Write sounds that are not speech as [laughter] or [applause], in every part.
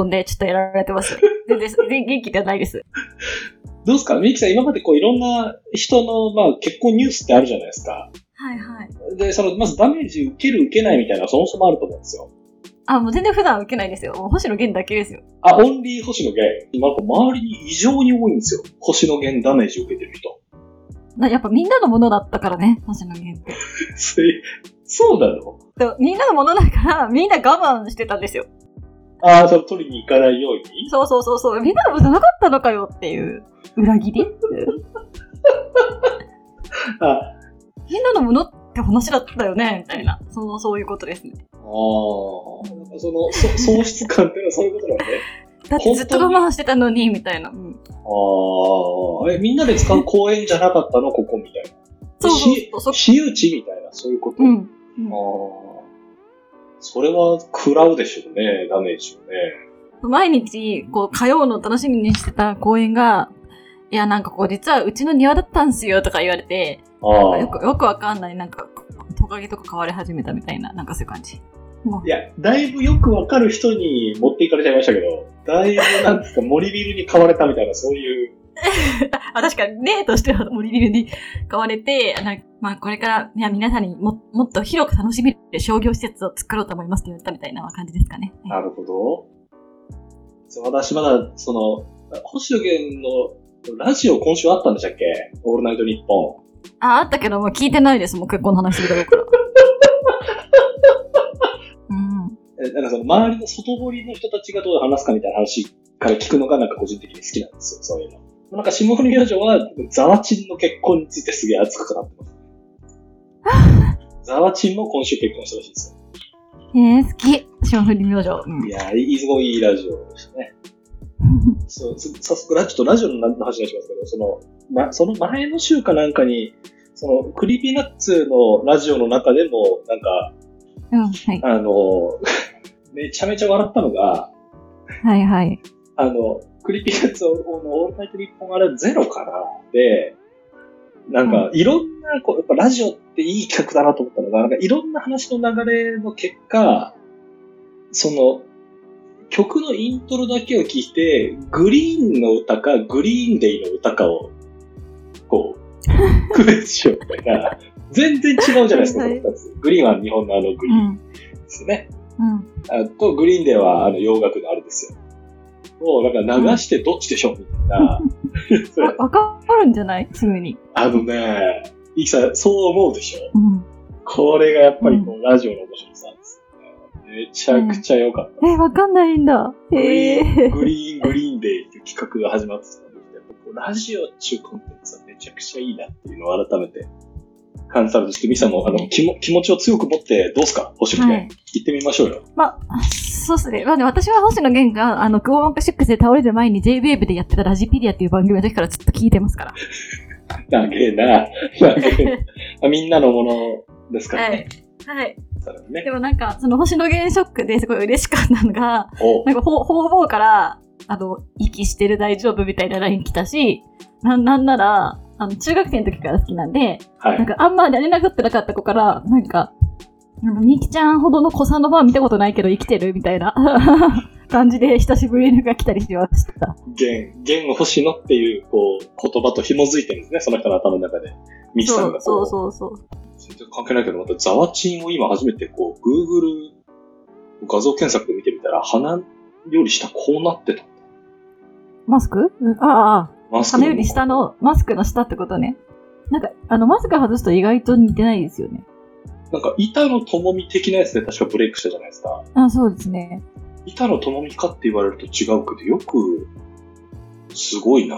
込んでちょっとやられてます。[laughs] 全然、全然元気ではないです。どうですか？ミキさん、今までこういろんな人の、まあ、結婚ニュースってあるじゃないですか。はいはい。で、その、まずダメージ受ける受けないみたいなそもそもあると思うんですよ。あ、もう全然普段受けないですよ。もう星野源だけですよ。あ、オンリー星野源。今、周りに異常に多いんですよ。星野源ダメージ受けてる人。なやっぱみんなのものだったからね、星野源って。[laughs] そうなの？でもみんなのものだから、みんな我慢してたんですよ。ああ、それ取りに行かないように？そうそうそうそう。みんなのものじゃなかったのかよっていう。裏切り？[laughs] あみんなのものって話だったよね？みたいな。そう、そういうことですね。あー、なんかその、そ喪失感っていうのはそういうことなんね？[laughs] だってずっと我慢してたのに、みたいな。うんああ、え、みんなで使う公園じゃなかったの？ここみたいな。そうそうしそうそ私有地みたいな、そういうこと？うん。ああ。それは食らうでしょうね、ダメージをね。毎日、こう、通うのを楽しみにしてた公園が、いや、なんかこう、実はうちの庭だったんすよとか言われて、あよく、よくわかんない、なんか、トカゲとか飼われ始めたみたいな、なんかそういう感じ。もういや、だいぶよくわかる人に持っていかれちゃいましたけど、だいぶなんですか、森ビルに買われたみたいな、そういう。[laughs] あ、確かに例としては森ビルに買われて、なんかまあこれから、皆さんにももっと広く楽しめる商業施設を作ろうと思いますって言われたみたいな感じですかね。なるほど。私まだ、その、星野源のラジオ今週あったんでしたっけ？オールナイトニッポあ、あったけど、もう聞いてないです。もう結婚の話するだろうから。[laughs] なんかその周りの外堀の人たちがどう話すかみたいな話から聞くのがなんか個人的に好きなんですよ、そういうの。なんか霜降り明星は、ザワチンの結婚についてすげえ熱くなってます。ザワチンも今週結婚したらしいですよ。えー、好き。霜降り明星。うんいやー、いいすごいいいラジオでしたね。[laughs] そう、つ早速、ラちょっとラジオの話になしますけど、その、ま、その前の週かなんかに、その、 Creepy Nuts のラジオの中でも、なんか、うん、はい。あの、[laughs] めちゃめちゃ笑ったのが、はいはい。あの、 Creepy Nuts のオールナイトニッポンあれゼロからで、なんか、いろんな、こう、やっぱラジオっていい企画だなと思ったのが、なんかいろんな話の流れの結果、その、曲のイントロだけを聞いて、 GReeeeN の歌か、 Green Day の歌かを、こう、[laughs] 区別しようみたいな。全然違うじゃないですか、はいこの二つ。 GReeeeN は日本のあのグリーンうん。ですね。うん。あと、 Green Day はあの洋楽のあれですよ。をなんか流してどっちでしょうみたいな。[laughs] わわかるんじゃない？すぐに。あのね、いきさん、そう思うでしょ？うん。これがやっぱりこう、ラジオの面白さですよね。めちゃくちゃ良かった。え、わかんないんだ。グリへー。グリーン、 Green Day っていう企画が始まってたので、ラジオっていうコンテンツはめちゃくちゃいいなっていうのを改めて感じたのですけど、ミキさんもあの気も気持ちを強く持って、どうすか？星野源、はい行ってみましょうよ。まあ、そうっすね。まあね、私は星野源が、あの、クオーマンクシックスで倒れる前に J-Wave でやってたラジピディアっていう番組の時からずっと聞いてますから。なげえな。なげえ [laughs] なみんなのものですからはいね。。はい。はねで。もなんか、その星野源ショックですごい嬉しかったのが、おなんか方方々から、あの、息してる大丈夫みたいな LINE 来たし、なん、なんなら、あの、中学生の時から好きなんで、はい。なんかあんま連絡ってなかった子から、なんか、みきちゃんほどの子さんのファン見たことないけど生きてるみたいな [laughs] 感じで久しぶりにが来たりしました。弦、弦を星野っていう、こう、言葉と紐づいてるんですね、その人の頭の中で。ミキさんが。そうそうそうそう。全然関係ないけど、またザワチンを今初めてこう、Google 画像検索で見てみたら、鼻より下こうなってた。マスク？うんああ鼻より下のマスクの下ってことね。なんか、あの、マスク外すと意外と似てないですよね。なんか、板野友美的なやつで確かブレイクしたじゃないですか。あそうですね。板野友美かって言われると違うけど、よく、すごいな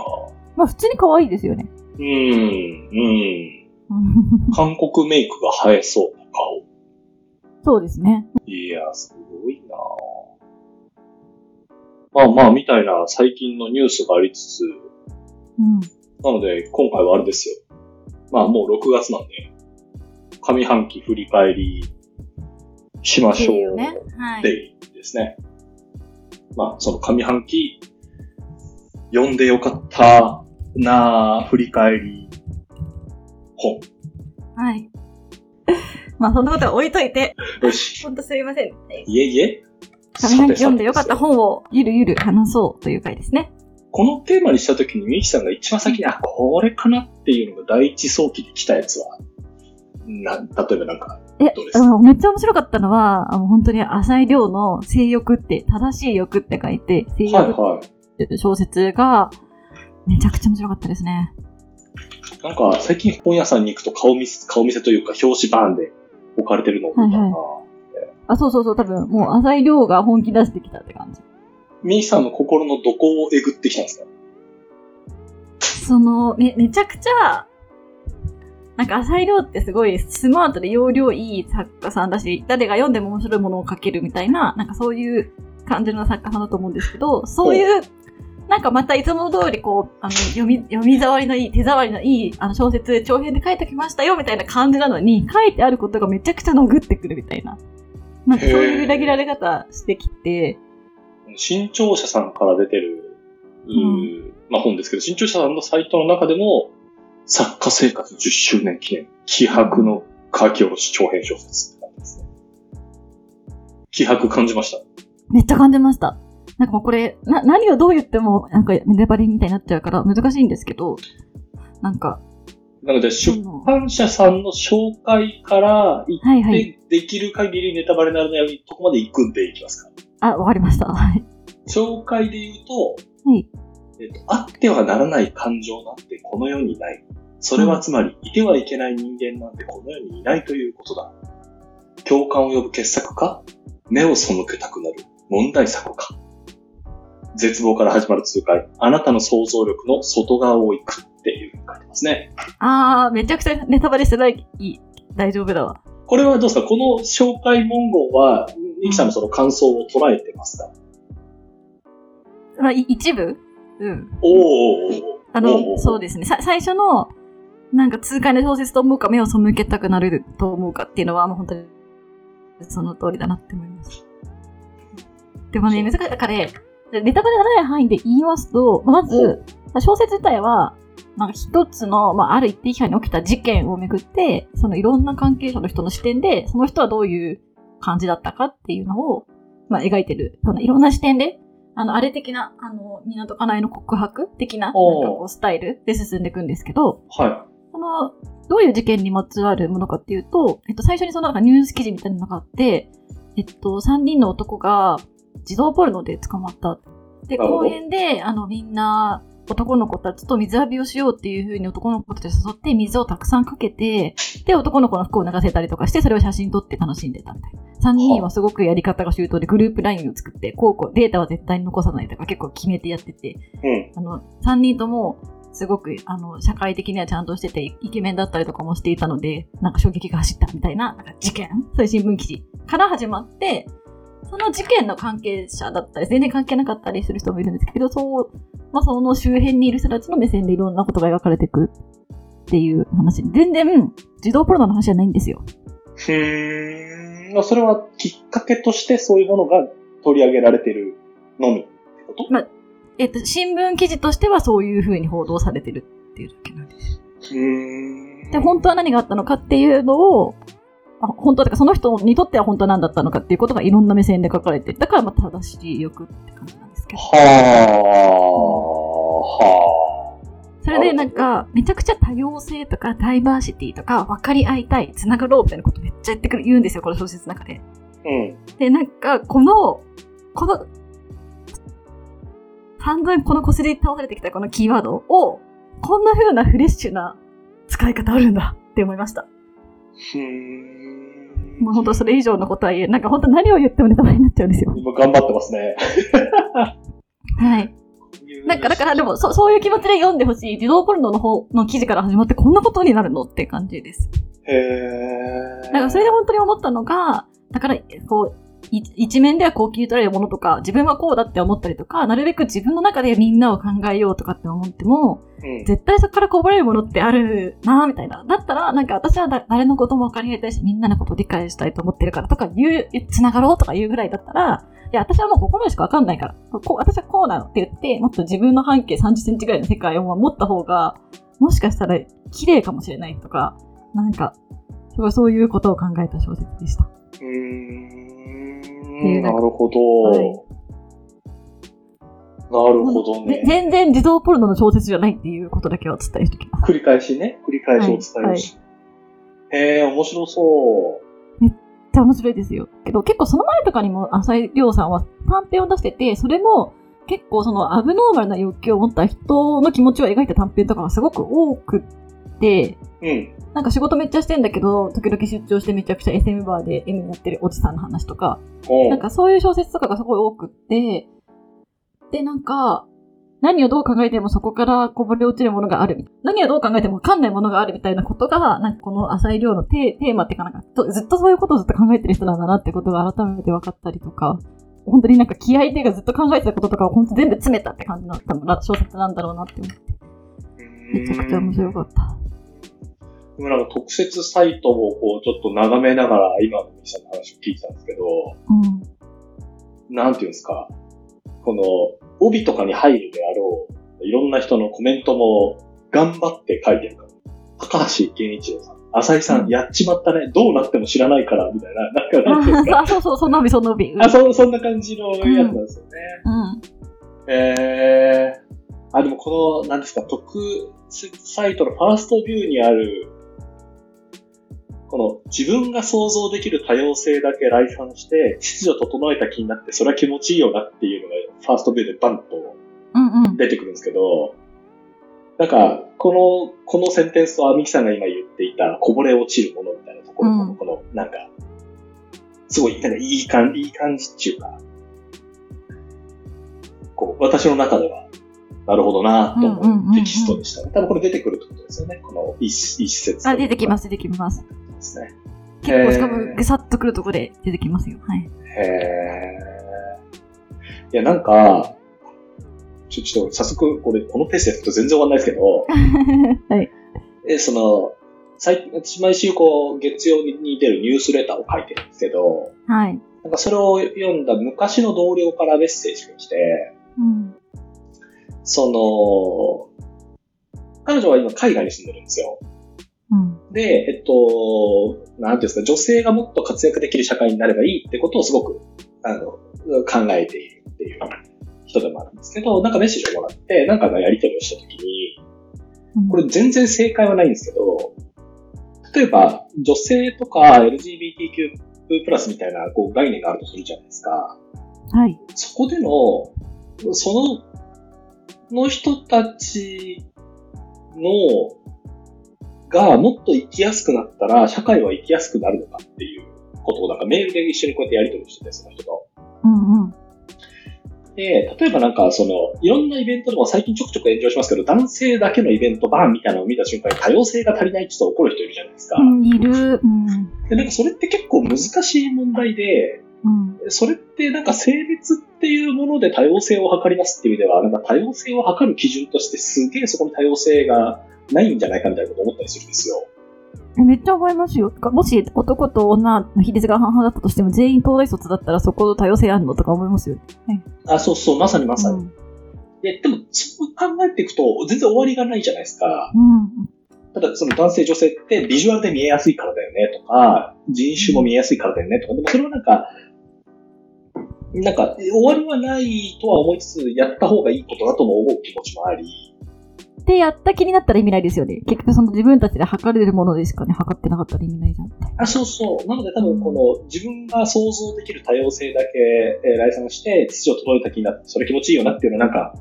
まあ普通に可愛いですよね。うーん、うん。[laughs] 韓国メイクが映えそうな顔。そうですね。いや、すごいなまあまあ、みたいな最近のニュースがありつつ、うん。なので、今回はあれですよ。まあもう6月なんで、上半期振り返りしましょう。ね。はい。デイですね。まあ、その上半期、読んでよかったなあ振り返り本。はい。[laughs] まあそんなことは置いといて、よし。ほんとすいません。はいいえいえ。上半期読んでよかった本をゆるゆる話そうという回ですね。このテーマにしたときに、ミキさんが一番先に、あ、これかなっていうのが第一早期で来たやつは、な、例えばなんか、えどうですあのめっちゃ面白かったのは、あの本当に浅井亮の性欲って、正しい欲って書いて、性欲はいはい。って小説が、めちゃくちゃ面白かったですね。なんか、最近本屋さんに行くと顔見せ、顔見せというか、表紙バーンで置かれてるのを見たな、はいあ、そうそうそう、多分もう浅井亮が本気出してきたって感じ。ミキさんの心のどこをえぐってきたんですか？その、め、めちゃくちゃ、なんか浅井亮ってすごいスマートで容量いい作家さんだし、誰が読んでも面白いものを書けるみたいな、なんかそういう感じの作家さんだと思うんですけど、そういう、なんかまたいつも通りこう、あの、読み、読み触りのいい、手触りのいい、あの小説、長編で書いてきましたよみたいな感じなのに、書いてあることがめちゃくちゃのぐってくるみたいな。なんかそういう裏切られ方してきて、新潮社さんから出てる、うーまあ本ですけど、新潮社さんのサイトの中でも、作家生活10周年記念、気迫の書き下ろし長編小説って感じですね。気迫感じました？めっちゃ感じました。なんかもうこれ、な、何をどう言っても、なんかネバレみたいになっちゃうから難しいんですけど、なんか、なので、そ出の版社さんの紹介から行はいはい。って、できる限りネタバレにならないように、とこまで行くんでいきますか？あ、わかりました。はい。紹介で言うと、はい。えっと、あってはならない感情なんてこの世にない。それはつまり、いてはいけない人間なんてこの世にいないということだ。共感を呼ぶ傑作か？目を背けたくなる問題作か？絶望から始まる痛快。あなたの想像力の外側を行くっていうふうに書いてますね。あー、めちゃくちゃネタバレしてない、いい大丈夫だわ。これはどうですか？この紹介文言は、ニキさんのその感想を捉えてますか、まあ、い一部？うん。おーあおうおうの、そうですね。さ最初の、なんか痛快な小説と思うか、目を背けたくなると思うかっていうのは、もう本当に、その通りだなって思います。でもね、難しい。だからね、ネタバレがない範囲で言いますと、まず、小説自体は、なんか一つの、まあ、ある一定期間に起きた事件をめぐって、そのいろんな関係者の人の視点で、その人はどういう感じだったかっていうのを、まあ、描いてるようないろんな視点で、あの、あれ的な、あの、港かなえの告白的な、なんかこう、スタイルで進んでいくんですけど、はその、どういう事件にまつわるものかっていうと、えっと、最初にそのなんかニュース記事みたいなのがあって、えっと、3人の男が自動ポルノで捕まった。で、公園で、あの、みんな、男の子たちと水浴びをしようっていう風に男の子たちを誘って水をたくさんかけて、で、男の子の服を流せたりとかして、それを写真撮って楽しんでたみたいな。3人はすごくやり方が周到でグループラインを作って、こうこう、データは絶対に残さないとか結構決めてやってて、い。うん。あの、3人とも、すごく、あの、社会的にはちゃんとしてて、イケメンだったりとかもしていたので、なんか衝撃が走ったみたいな、なんか事件？そういう新聞記事から始まって、その事件の関係者だったり、全然関係なかったりする人もいるんですけど、そう、まあ、その周辺にいる人たちの目線でいろんなことが描かれていくっていう話。全然、自動ポロノの話じゃないんですよ。ふーん。それはきっかけとしてそういうものが取り上げられてるのみってこと？えっと、新聞記事としてはそういう風に報道されてるっていうだけなんです。で、本当は何があったのかっていうのを、あ本当だからその人にとっては本当は何だったのかっていうことがいろんな目線で書かれてるだからまあ正しい欲って感じなんですけど。はあ、はそれでなんか、めちゃくちゃ多様性とかダイバーシティとか分かり合いたい、つながろうみたいなことめっちゃ言ってくる、言うんですよ、この小説の中で。あ。うん。で、なんか、この、この、散々このこすり倒されてきたこのキーワードを、こんな風なフレッシュな使い方あるんだって思いました。もう本当それ以上のことは言え、なんか本当何を言ってもネタバレになっちゃうんですよ。今頑張ってますね。はい。なんか、だからでも、そそういう気持ちで読んでほしい。自動ポルノの方の記事から始まってこんなことになるのって感じです。へー。だからそれで本当に思ったのが、だから、こう、い一面ではこう切り取られるものとか、自分はこうだって思ったりとか、なるべく自分の中でみんなを考えようとかって思っても、うん。絶対そこからこぼれるものってあるなぁ、みたいな。だったら、なんか私はだ誰のことも分かり合いたいし、みんなのことを理解したいと思ってるからとか言う、つながろうとか言うぐらいだったら、いや、私はもうここまでしか分かんないから、こう私はこうなのって言って、もっと自分の半径30センチぐらいの世界を持った方が、もしかしたら綺麗かもしれないとか、なんか、すごいそういうことを考えた小説でした。うーなるほど。はいなるほどね。ぜ全然児童ポルノの小説じゃないっていうことだけはお伝えしておきます。繰り返しね、繰り返しお伝えし。へえ、面白そう。めっちゃ面白いですよ。けど結構その前とかにも浅井亮さんは短編を出してて、それも結構そのアブノーマルな欲求を持った人の気持ちを描いた短編とかがすごく多くって、うん。なんか仕事めっちゃしてんだけど、時々出張してめちゃくちゃ SM バーで M になってるおじさんの話とか、おなんかそういう小説とかがすごい多くって、で、なんか、何をどう考えてもそこからこぼれ落ちるものがある。何をどう考えてもわかんないものがあるみたいなことが、なんかこの浅井亮のテーテーマっていうかなんか、とずっとそういうことをずっと考えてる人なんだなってことが改めて分かったりとか、本当になんか気合でがずっと考えてたこととかを本当全部詰めたって感じの多分小説なんだろうなって思って、めちゃくちゃ面白かった。でもなんか特設サイトをこうちょっと眺めながら今のミキさんの話を聞いてたんですけど、うん。なんていうんですか、この帯とかに入るであろう、いろんな人のコメントも頑張って書いてるから。高橋健一郎さん、浅井さん、やっちまったね、どうなっても知らないから、みたいな、なんかなんか。あ、そうそう、その帯、その帯。うんあ、そ、そんな感じのやつなんですよね。うん。えー、あ、でもこの、なんですか、特設サイトのファーストビューにある、この自分が想像できる多様性だけ来賛して、秩序整えた気になって、それは気持ちいいよなっていうのが、ファーストビューでバンと。出てくるんですけど、なんか、この、このセンテンスとアミキさんが今言っていた、こぼれ落ちるものみたいなところの、うんこの、なんか、すごい、なんかいい感じ、いい感じっていうか、こう、私の中では、なるほどなと思うテキストでしたね。多分これ出てくるってことですよね。この一一節。あ、出てきますす、出てきます。ですね。結構、しかへーも、ぐさっとくるとこで出てきますよ。はい。へー。いや、なんか、ちょ、ちょっと、早速、これ、このペースでやると全然終わんないですけど、[laughs] はい。え、その、最私毎週こう、月曜に出るニュースレターを書いてるんですけど、はい。なんかそれを読んだ昔の同僚からメッセージが来て、うん。その、彼女は今海外に住んでるんですよ。うん。で、えっと、なんていうんですか、女性がもっと活躍できる社会になればいいってことをすごく、あの、考えているっていう人でもあるんですけど、なんかメッセージをもらって、なんかのやり取りをしたときに、うんこれ全然正解はないんですけど、例えば、女性とか LGBTQ+, プラスみたいなこう概念があるとするじゃないですか。はい。そこでの、その、の人たちの、がもっと生きやすくなったら、社会は生きやすくなるのかっていうことをなんかメールで一緒にこうやってやり取りしてて、その人と。うんうん。で、例えばなんかその、いろんなイベントでも最近ちょくちょく炎上しますけど、男性だけのイベントバーンみたいなのを見た瞬間に多様性が足りないってちょっと怒る人いるじゃないですか。うん、いる。うん。で、なんかそれって結構難しい問題で、うん。それってなんか性別っていうもので多様性を図りますっていう意味では、なんか多様性を図る基準としてすげえそこに多様性がないんじゃないかみたいなことを思ったりするんですよ。えめっちゃ思いますよ。かもし男と女の比率が半々だったとしても、全員東大卒だったらそこ多様性あるのとか思いますよ。あ、そうそう、まさにまさに。うん。ででも、そう考えていくと全然終わりがないじゃないですか。うん。ただ、その男性女性ってビジュアルで見えやすいからだよねとか、人種も見えやすいからだよねとか、でもそれはなんか、なんか、終わりはないとは思いつつ、やった方がいいことだとも思う気持ちもあり、で、やった気になったら意味ないですよね。結局その自分たちで測れるものでしかね、測ってなかったら意味ないじゃん。あ、そうそう。なので多分この自分が想像できる多様性だけ、えー来賛して秩序を整えた気になって、それ気持ちいいよなっていうのはなんか、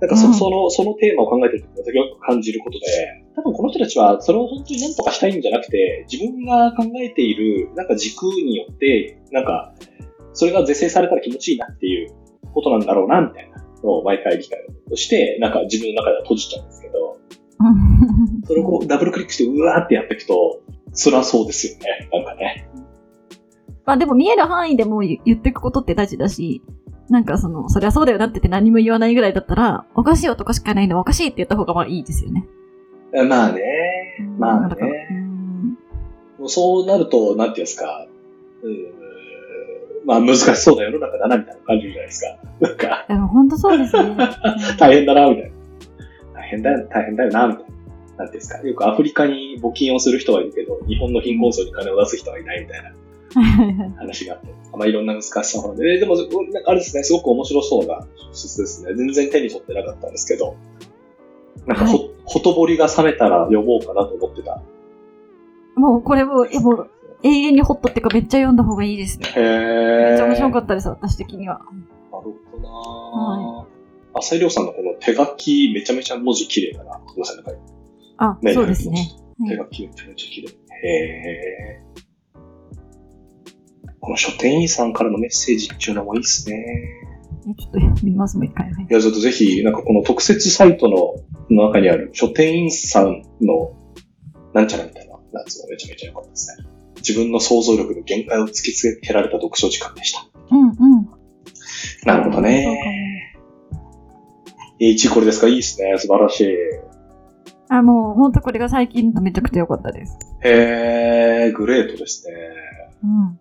なんかそ,、うんその、そのテーマを考えてるときよく感じることで、多分この人たちはそれを本当に何とかしたいんじゃなくて、自分が考えているなんか軸によって、なんか、それが是正されたら気持ちいいなっていうことなんだろうな、みたいなのを毎回理解をして、なんか自分の中では閉じちゃうんですけど、う [laughs] んそれをこうダブルクリックしてうわーってやっていくと、辛そうですよね。なんかね。まあでも見える範囲でも言言っていくことって大事だし、なんかその、そりゃそうだよなってて何も言わないぐらいだったら、おかしい男しかないのおかしいって言った方がまあいいですよね。まあね。まあね。そうなると、なんていうんですか。まあ難しそうな世の中だな、みたいな感じじゃないですか。なんか、でも本当そうですね。[laughs] 大変だな、みたいな。大変だよ、大変だよな、みたいな。なんですか。よくアフリカに募金をする人はいるけど、日本の貧困層に金を出す人はいないみたいな話があって、まあいろんな難しさもあるんで、えでも、なんかあれですね、すごく面白そうな小説ですね。全然手に取ってなかったんですけど、なんかほ、はほとぼりが冷めたら読もうかなと思ってた。もうこれも、えもう永遠にホットっていうかめっちゃ読んだ方がいいですね。へー。めっちゃ面白かったです、私的には。なるほどなぁ。浅井亮さんのこの手書き、めちゃめちゃ文字綺麗だな。ごめんなさい、あ、ねそうですね。はい手書きめちゃめちゃ綺麗。へー。この書店員さんからのメッセージっていうのもいいですね。えちょっと見ます、もう一回。はいいや、ちょっとぜひ、なんかこの特設サイトの中にある書店員さんのなんちゃらみたいなやつもめちゃめちゃ良かったですね。自分の想像力の限界を突きつけられた読書時間でした。うんうん。なるほどね。H これですか？いいですね。素晴らしい。あ、もう、ほんとこれが最近のめちゃくちゃ良かったです。へー、グレートですね。うん。